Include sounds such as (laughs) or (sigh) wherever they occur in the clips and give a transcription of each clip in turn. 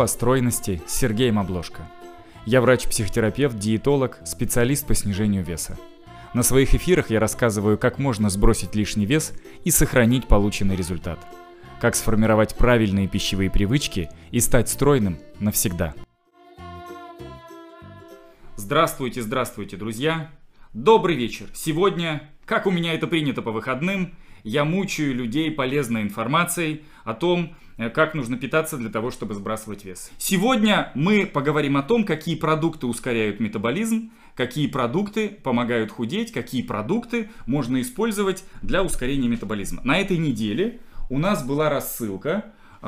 о стройности с Сергеем Обложко. Я врач-психотерапевт, диетолог, специалист по снижению веса. На своих эфирах я рассказываю, как можно сбросить лишний вес и сохранить полученный результат. Как сформировать правильные пищевые привычки и стать стройным навсегда. Здравствуйте, здравствуйте, друзья! Добрый вечер! Сегодня, как у меня это принято по выходным, я мучаю людей полезной информацией о том, э, как нужно питаться для того, чтобы сбрасывать вес. Сегодня мы поговорим о том, какие продукты ускоряют метаболизм, какие продукты помогают худеть, какие продукты можно использовать для ускорения метаболизма. На этой неделе у нас была рассылка э,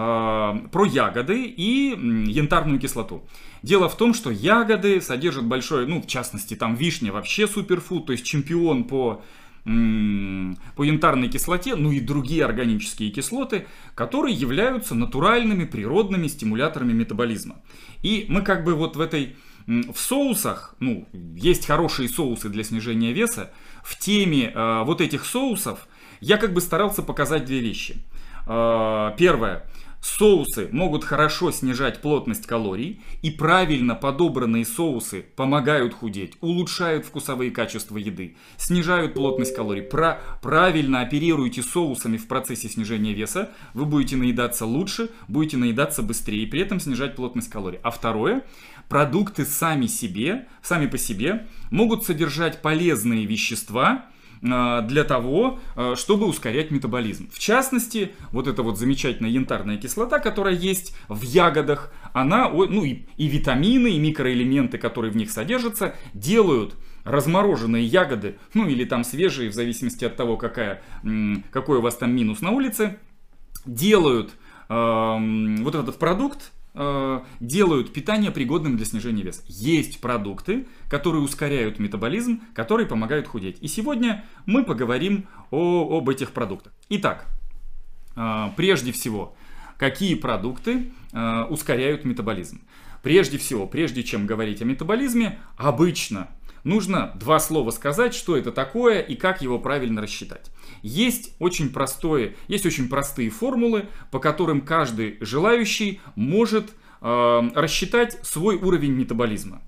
про ягоды и янтарную кислоту. Дело в том, что ягоды содержат большое, ну, в частности, там вишня вообще суперфуд, то есть чемпион по по янтарной кислоте, ну и другие органические кислоты, которые являются натуральными природными стимуляторами метаболизма. И мы как бы вот в этой в соусах, ну, есть хорошие соусы для снижения веса, в теме э, вот этих соусов я как бы старался показать две вещи. Э, первое, Соусы могут хорошо снижать плотность калорий, и правильно подобранные соусы помогают худеть, улучшают вкусовые качества еды, снижают плотность калорий. Про правильно оперируете соусами в процессе снижения веса, вы будете наедаться лучше, будете наедаться быстрее, и при этом снижать плотность калорий. А второе, продукты сами себе, сами по себе могут содержать полезные вещества, для того, а, чтобы ускорять метаболизм. В частности, вот эта вот замечательная янтарная кислота, которая есть в ягодах, она, ну и, и витамины, и микроэлементы, которые в них содержатся, делают размороженные ягоды, ну или там свежие, в зависимости от того, какая, какой у вас там минус на улице, делают э, вот этот продукт Э, делают питание пригодным для снижения веса. Есть продукты, которые ускоряют метаболизм, которые помогают худеть. И сегодня мы поговорим о, об этих продуктах. Итак, э, прежде всего, какие продукты э, ускоряют метаболизм? Прежде всего, прежде чем говорить о метаболизме, обычно нужно два слова сказать, что это такое и как его правильно рассчитать. Есть очень простое, есть очень простые формулы, по которым каждый желающий может э, рассчитать свой уровень метаболизма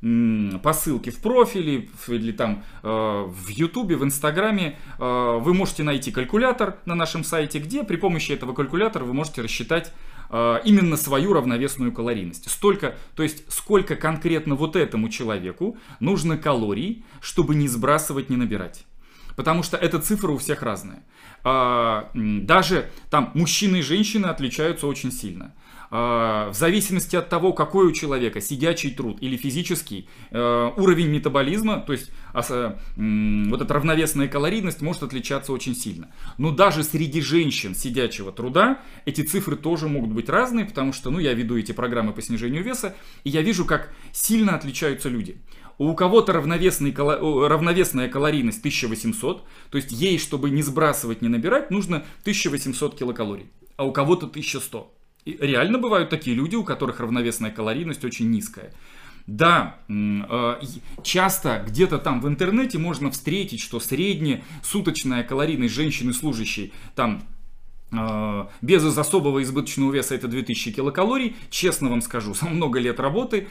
по ссылке в профиле или там э, в Ютубе, в Инстаграме э, вы можете найти калькулятор на нашем сайте, где при помощи этого калькулятора вы можете рассчитать именно свою равновесную калорийность. Столько, то есть сколько конкретно вот этому человеку нужно калорий, чтобы не сбрасывать, не набирать. Потому что эта цифра у всех разная. А, даже там мужчины и женщины отличаются очень сильно. А, в зависимости от того, какой у человека сидячий труд или физический, э, уровень метаболизма, то есть вот эта равновесная калорийность может отличаться очень сильно. Но даже среди женщин сидячего труда эти цифры тоже могут быть разные, потому что ну, я веду эти программы по снижению веса, и я вижу, как сильно отличаются люди. У кого-то равновесная калорийность 1800, то есть ей, чтобы не сбрасывать, не набирать, нужно 1800 килокалорий, а у кого-то 1100. И реально бывают такие люди, у которых равновесная калорийность очень низкая. Да, э, часто где-то там в интернете можно встретить, что средняя суточная калорийность женщины служащей там без особого избыточного веса это 2000 килокалорий. Честно вам скажу, (laughs) за много лет работы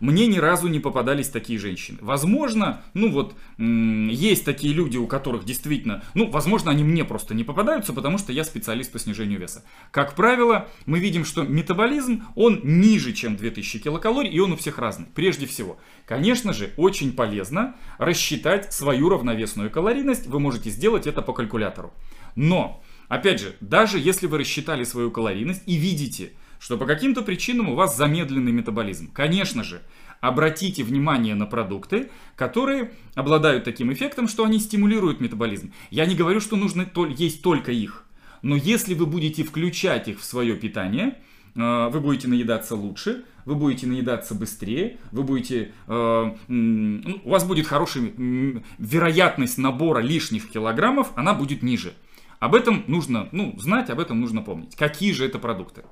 мне ни разу не попадались такие женщины. Возможно, ну вот, есть такие люди, у которых действительно, ну, возможно, они мне просто не попадаются, потому что я специалист по снижению веса. Как правило, мы видим, что метаболизм, он ниже, чем 2000 килокалорий, и он у всех разный. Прежде всего, конечно же, очень полезно рассчитать свою равновесную калорийность. Вы можете сделать это по калькулятору. Но Опять же, даже если вы рассчитали свою калорийность и видите, что по каким-то причинам у вас замедленный метаболизм, конечно же, обратите внимание на продукты, которые обладают таким эффектом, что они стимулируют метаболизм. Я не говорю, что нужно есть только их, но если вы будете включать их в свое питание, э, вы будете наедаться лучше, вы будете наедаться быстрее, вы будете, э, у вас будет хорошая вероятность набора лишних килограммов, она будет ниже. Об этом нужно ну, знать, об этом нужно помнить. Какие же это продукты?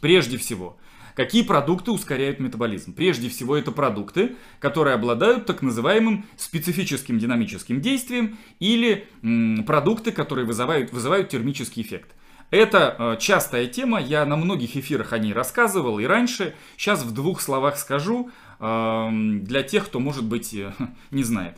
Прежде всего, какие продукты ускоряют метаболизм? Прежде всего, это продукты, которые обладают так называемым специфическим динамическим действием или м, продукты, которые вызывают, вызывают термический эффект. Это э, частая тема, я на многих эфирах о ней рассказывал и раньше. Сейчас в двух словах скажу э, для тех, кто, может быть, (laughs) не знает.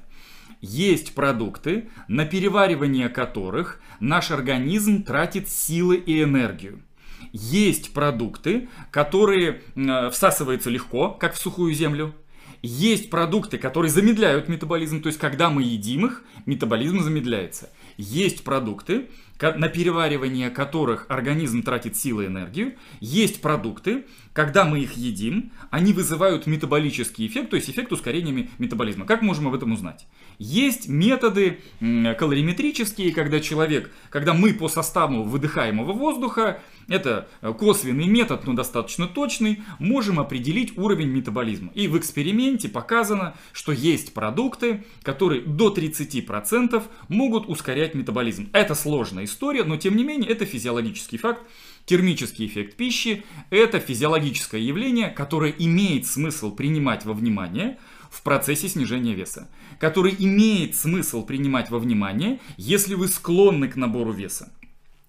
Есть продукты, на переваривание которых наш организм тратит силы и энергию. Есть продукты, которые э, всасываются легко, как в сухую землю. Есть продукты, которые замедляют метаболизм, то есть когда мы едим их, метаболизм замедляется. Есть продукты, на переваривание которых организм тратит силы и энергию. Есть продукты, когда мы их едим, они вызывают метаболический эффект, то есть эффект ускорения метаболизма. Как можем об этом узнать? Есть методы калориметрические, когда человек, когда мы по составу выдыхаемого воздуха это э, косвенный метод, но достаточно точный, можем определить уровень метаболизма. И в эксперименте показано, что есть продукты, которые до 30% могут ускорять метаболизм. Это сложная история, но тем не менее это физиологический факт. Термический эффект пищи – это физиологическое явление, которое имеет смысл принимать во внимание в процессе снижения веса, который имеет смысл принимать во внимание, если вы склонны к набору веса.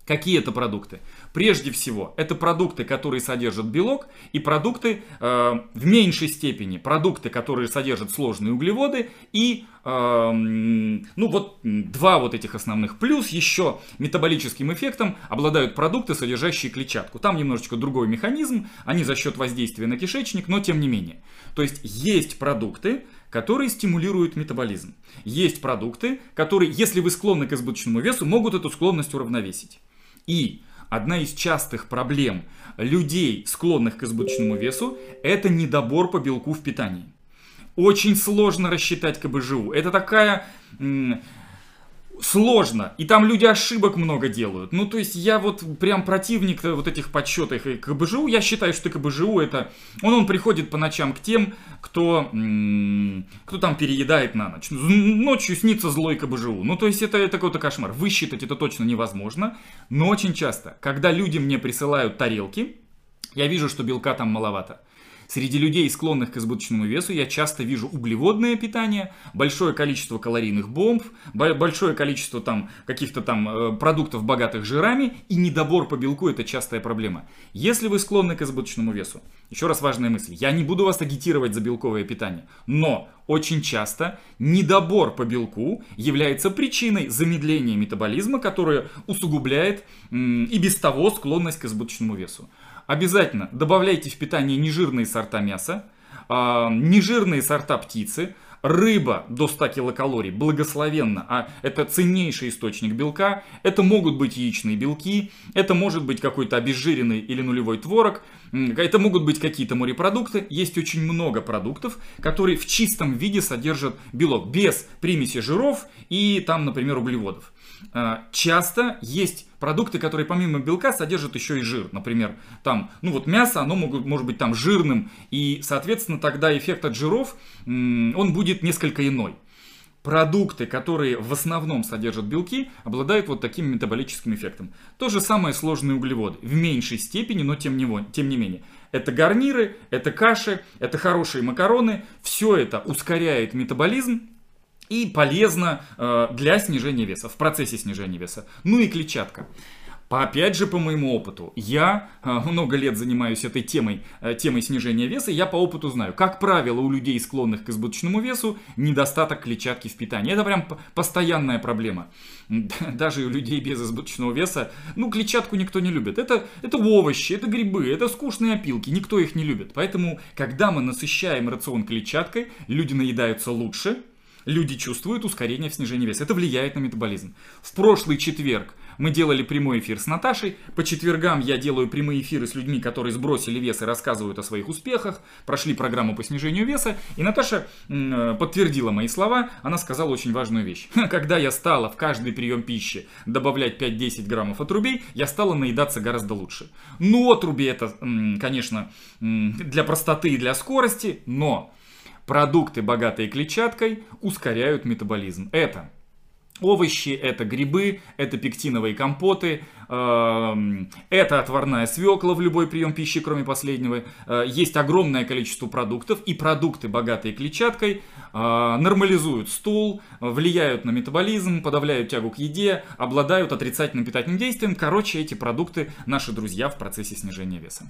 Какие это продукты? Прежде всего, это продукты, которые содержат белок, и продукты э, в меньшей степени, продукты, которые содержат сложные углеводы, и ну вот два вот этих основных. Плюс еще метаболическим эффектом обладают продукты, содержащие клетчатку. Там немножечко другой механизм, они за счет воздействия на кишечник, но тем не менее. То есть есть продукты, которые стимулируют метаболизм. Есть продукты, которые, если вы склонны к избыточному весу, могут эту склонность уравновесить. И одна из частых проблем людей, склонных к избыточному весу, это недобор по белку в питании. Очень сложно рассчитать КБЖУ. Это такая сложно, и там люди ошибок много делают. Ну, то есть я вот прям противник вот этих подсчетов и КБЖУ. Я считаю, что КБЖУ это... Он, он приходит по ночам к тем, кто, кто там переедает на ночь. Ночью снится злой КБЖУ. Ну, то есть это, это какой-то кошмар. Высчитать это точно невозможно. Но очень часто, когда люди мне присылают тарелки, я вижу, что белка там маловато. Среди людей, склонных к избыточному весу, я часто вижу углеводное питание, большое количество калорийных бомб, большое количество там каких-то там э, продуктов, богатых жирами, и недобор по белку – это частая проблема. Если вы склонны к избыточному весу, еще раз важная мысль, я не буду вас агитировать за белковое питание, но очень часто недобор по белку является причиной замедления метаболизма, которое усугубляет и без того склонность к избыточному весу. Обязательно добавляйте в питание нежирные сорта мяса, э, нежирные сорта птицы, рыба до 100 килокалорий, благословенно, а это ценнейший источник белка, это могут быть яичные белки, это может быть какой-то обезжиренный или нулевой творог, это могут быть какие-то морепродукты, есть очень много продуктов, которые в чистом виде содержат белок, без примеси жиров и там, например, углеводов. А, часто есть продукты, которые помимо белка содержат еще и жир. Например, там, ну вот мясо, оно могут, может быть там жирным, и, соответственно, тогда эффект от жиров, он будет несколько иной. Продукты, которые в основном содержат белки, обладают вот таким метаболическим эффектом. То же самое сложные углеводы. В меньшей степени, но тем не, тем не менее. Это гарниры, это каши, это хорошие макароны. Все это ускоряет метаболизм, и полезно э, для снижения веса, в процессе снижения веса. Ну и клетчатка. Опять же, по моему опыту, я э, много лет занимаюсь этой темой, э, темой снижения веса, я по опыту знаю, как правило, у людей, склонных к избыточному весу, недостаток клетчатки в питании. Это прям постоянная проблема. (laughs) Даже у людей без избыточного веса, ну, клетчатку никто не любит. Это, это овощи, это грибы, это скучные опилки, никто их не любит. Поэтому, когда мы насыщаем рацион клетчаткой, люди наедаются лучше, люди чувствуют ускорение в снижении веса. Это влияет на метаболизм. В прошлый четверг мы делали прямой эфир с Наташей. По четвергам я делаю прямые эфиры с людьми, которые сбросили вес и рассказывают о своих успехах, прошли программу по снижению веса. И Наташа э, подтвердила мои слова. Она сказала очень важную вещь. (laughs) Когда я стала в каждый прием пищи добавлять 5-10 граммов отрубей, я стала наедаться гораздо лучше. Ну, отруби это, конечно, для простоты и для скорости, но Продукты, богатые клетчаткой, ускоряют метаболизм. Это Овощи, это грибы, это пектиновые компоты, эм, это отварная свекла в любой прием пищи, кроме последнего. Э, есть огромное количество продуктов, и продукты, богатые клетчаткой, э, нормализуют стул, влияют на метаболизм, подавляют тягу к еде, обладают отрицательным питательным действием. Короче, эти продукты наши друзья в процессе снижения веса.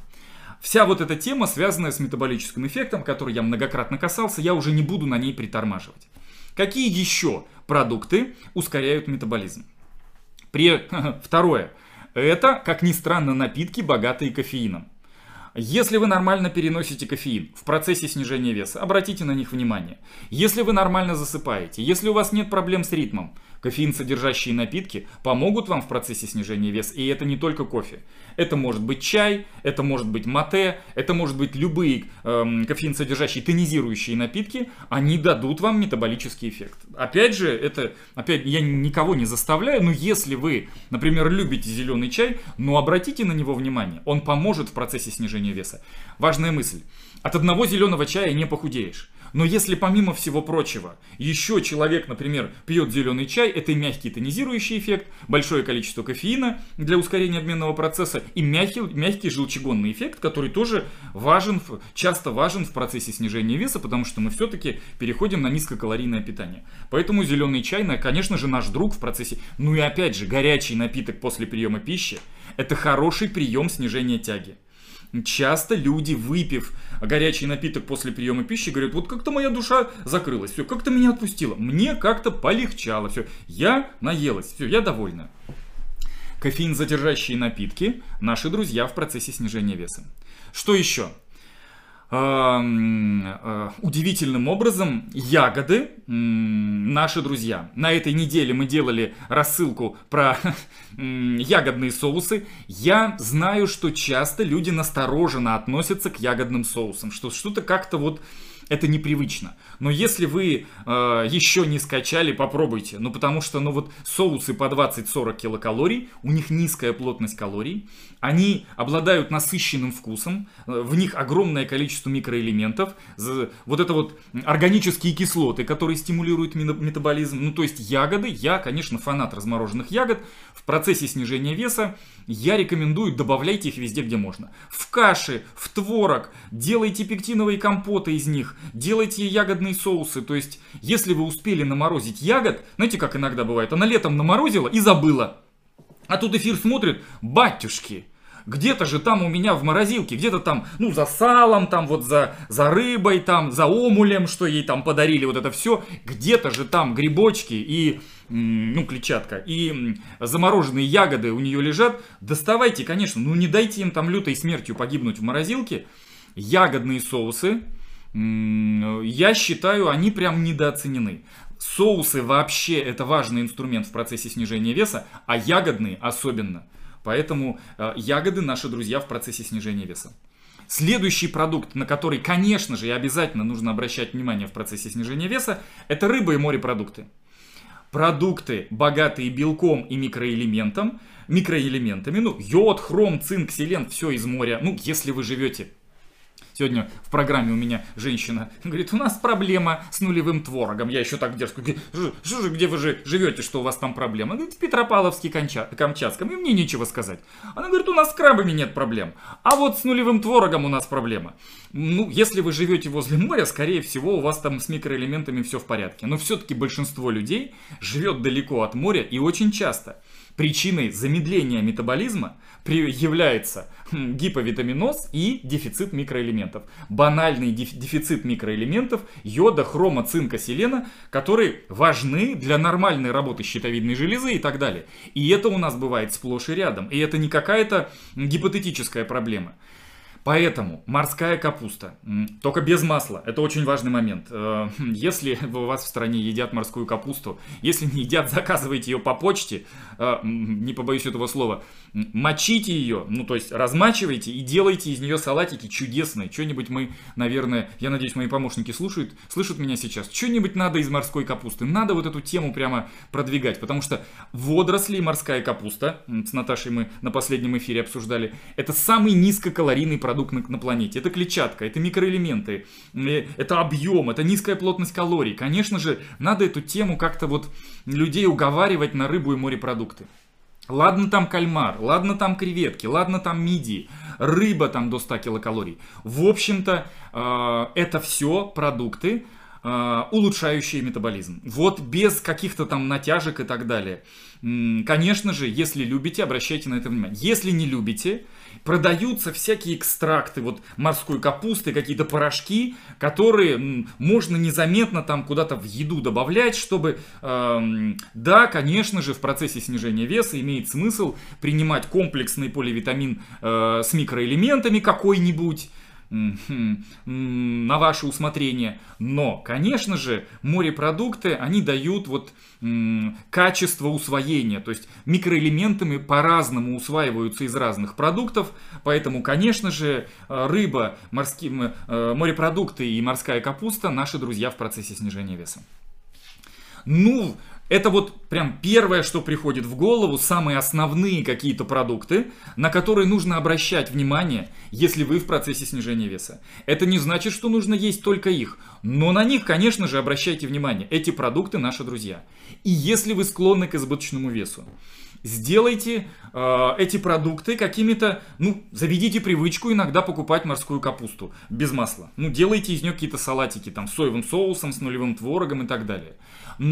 Вся вот эта тема, связанная с метаболическим эффектом, который я многократно касался, я уже не буду на ней притормаживать. Какие еще продукты ускоряют метаболизм? При... (laughs) Второе. Это, как ни странно, напитки, богатые кофеином. Если вы нормально переносите кофеин в процессе снижения веса, обратите на них внимание. Если вы нормально засыпаете, если у вас нет проблем с ритмом, Кофеин содержащие напитки помогут вам в процессе снижения веса. И это не только кофе. Это может быть чай, это может быть мате, это может быть любые эм, кофеин содержащие тонизирующие напитки. Они дадут вам метаболический эффект. Опять же, это, опять, я никого не заставляю, но если вы, например, любите зеленый чай, ну обратите на него внимание. Он поможет в процессе снижения веса. Важная мысль. От одного зеленого чая не похудеешь. Но если помимо всего прочего, еще человек, например, пьет зеленый чай, это и мягкий тонизирующий эффект, большое количество кофеина для ускорения обменного процесса и мягкий, мягкий желчегонный эффект, который тоже важен, часто важен в процессе снижения веса, потому что мы все-таки переходим на низкокалорийное питание. Поэтому зеленый чай, конечно же, наш друг в процессе. Ну и опять же, горячий напиток после приема пищи – это хороший прием снижения тяги. Часто люди, выпив горячий напиток после приема пищи, говорят, вот как-то моя душа закрылась, все, как-то меня отпустило, мне как-то полегчало, все, я наелась, все, я довольна. Кофеин задержащие напитки – наши друзья в процессе снижения веса. Что еще? Э, удивительным образом ягоды наши друзья. На этой неделе мы делали рассылку про (laughs) ягодные соусы. Я знаю, что часто люди настороженно относятся к ягодным соусам, что что-то как-то вот это непривычно. Но если вы э, еще не скачали, попробуйте. Ну, потому что, ну, вот соусы по 20-40 килокалорий, у них низкая плотность калорий, они обладают насыщенным вкусом, э, в них огромное количество микроэлементов, вот это вот органические кислоты, которые стимулируют метаболизм. Ну, то есть ягоды, я, конечно, фанат размороженных ягод, в процессе снижения веса я рекомендую добавляйте их везде, где можно. В каши, в творог, делайте пектиновые компоты из них, делайте ягодные соусы. То есть, если вы успели наморозить ягод, знаете, как иногда бывает, она летом наморозила и забыла. А тут эфир смотрит, батюшки, где-то же там у меня в морозилке, где-то там, ну, за салом, там вот за, за рыбой, там, за омулем, что ей там подарили, вот это все, где-то же там грибочки и, ну, клетчатка, и замороженные ягоды у нее лежат, доставайте, конечно, ну, не дайте им там лютой смертью погибнуть в морозилке, ягодные соусы, я считаю, они прям недооценены. Соусы вообще это важный инструмент в процессе снижения веса, а ягодные особенно. Поэтому э, ягоды наши друзья в процессе снижения веса. Следующий продукт, на который, конечно же, и обязательно нужно обращать внимание в процессе снижения веса, это рыба и морепродукты. Продукты, богатые белком и микроэлементом, микроэлементами, ну, йод, хром, цинк, селен, все из моря. Ну, если вы живете Сегодня в программе у меня женщина говорит, у нас проблема с нулевым творогом. Я еще так дерзко говорю, где вы же живете, что у вас там проблема? Она говорит, в Петропавловске, Камчатском, и мне нечего сказать. Она говорит, у нас с крабами нет проблем, а вот с нулевым творогом у нас проблема. Ну, если вы живете возле моря, скорее всего, у вас там с микроэлементами все в порядке. Но все-таки большинство людей живет далеко от моря и очень часто причиной замедления метаболизма является гиповитаминоз и дефицит микроэлементов. Банальный дефицит микроэлементов йода, хрома, цинка, селена, которые важны для нормальной работы щитовидной железы и так далее. И это у нас бывает сплошь и рядом. И это не какая-то гипотетическая проблема. Поэтому морская капуста, только без масла, это очень важный момент. Э, если у вас в стране едят морскую капусту, если не едят, (laughs) заказывайте ее по почте, э, не побоюсь этого слова, мочите ее, ну то есть размачивайте и делайте из нее салатики чудесные. Что-нибудь мы, наверное, я надеюсь, мои помощники слушают, слышат меня сейчас, что-нибудь надо из морской капусты, надо вот эту тему прямо продвигать, потому что водоросли и морская капуста, с Наташей мы на последнем эфире обсуждали, это самый низкокалорийный продукт продукт на, на планете. Это клетчатка, это микроэлементы, э, это объем, это низкая плотность калорий. Конечно же, надо эту тему как-то вот людей уговаривать на рыбу и морепродукты. Ладно там кальмар, ладно там креветки, ладно там мидии, рыба там до 100 килокалорий. В общем-то, э, это все продукты, улучшающие метаболизм. Вот без каких-то там натяжек и так далее. Конечно же, если любите, обращайте на это внимание. Если не любите, продаются всякие экстракты, вот морской капусты, какие-то порошки, которые можно незаметно там куда-то в еду добавлять, чтобы, э, да, конечно же, в процессе снижения веса имеет смысл принимать комплексный поливитамин э, с микроэлементами какой-нибудь, на ваше усмотрение. Но, конечно же, морепродукты, они дают вот качество усвоения. То есть микроэлементами по-разному усваиваются из разных продуктов. Поэтому, конечно же, э, рыба, морские, э, морепродукты и морская капуста наши друзья в процессе снижения веса. Ну, это вот прям первое, что приходит в голову, самые основные какие-то продукты, на которые нужно обращать внимание, если вы в процессе снижения веса. Это не значит, что нужно есть только их, но на них, конечно же, обращайте внимание. Эти продукты наши друзья. И если вы склонны к избыточному весу, сделайте э, эти продукты какими-то, ну, заведите привычку иногда покупать морскую капусту без масла. Ну, делайте из нее какие-то салатики там с соевым соусом, с нулевым творогом и так далее.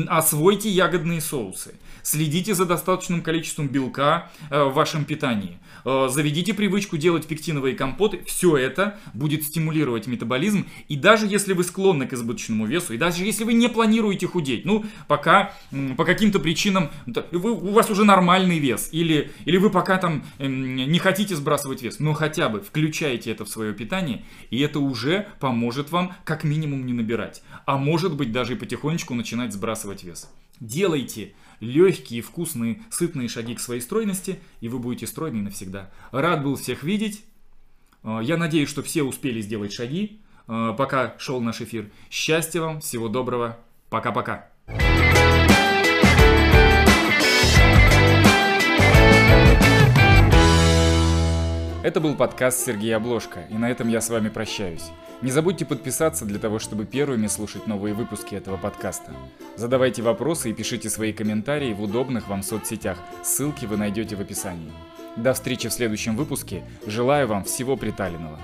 Освойте ягодные соусы. Следите за достаточным количеством белка э, в вашем питании. Э, заведите привычку делать пектиновые компоты. Все это будет стимулировать метаболизм. И даже если вы склонны к избыточному весу, и даже если вы не планируете худеть, ну, пока по каким-то причинам вы, у вас уже нормальный вес, или, или вы пока там эм, не хотите сбрасывать вес, но хотя бы включайте это в свое питание, и это уже поможет вам как минимум не набирать. А может быть даже и потихонечку начинать сбрасывать вес. Делайте легкие, вкусные, сытные шаги к своей стройности, и вы будете стройны навсегда. Рад был всех видеть. Э, я надеюсь, что все успели сделать шаги, э, пока шел наш эфир. Счастья вам, всего доброго. Пока-пока. Это был подкаст Сергея Обложка, и на этом я с вами прощаюсь. Не забудьте подписаться для того, чтобы первыми слушать новые выпуски этого подкаста. Задавайте вопросы и пишите свои комментарии в удобных вам соцсетях. Ссылки вы найдете в описании. До встречи в следующем выпуске. Желаю вам всего приталенного.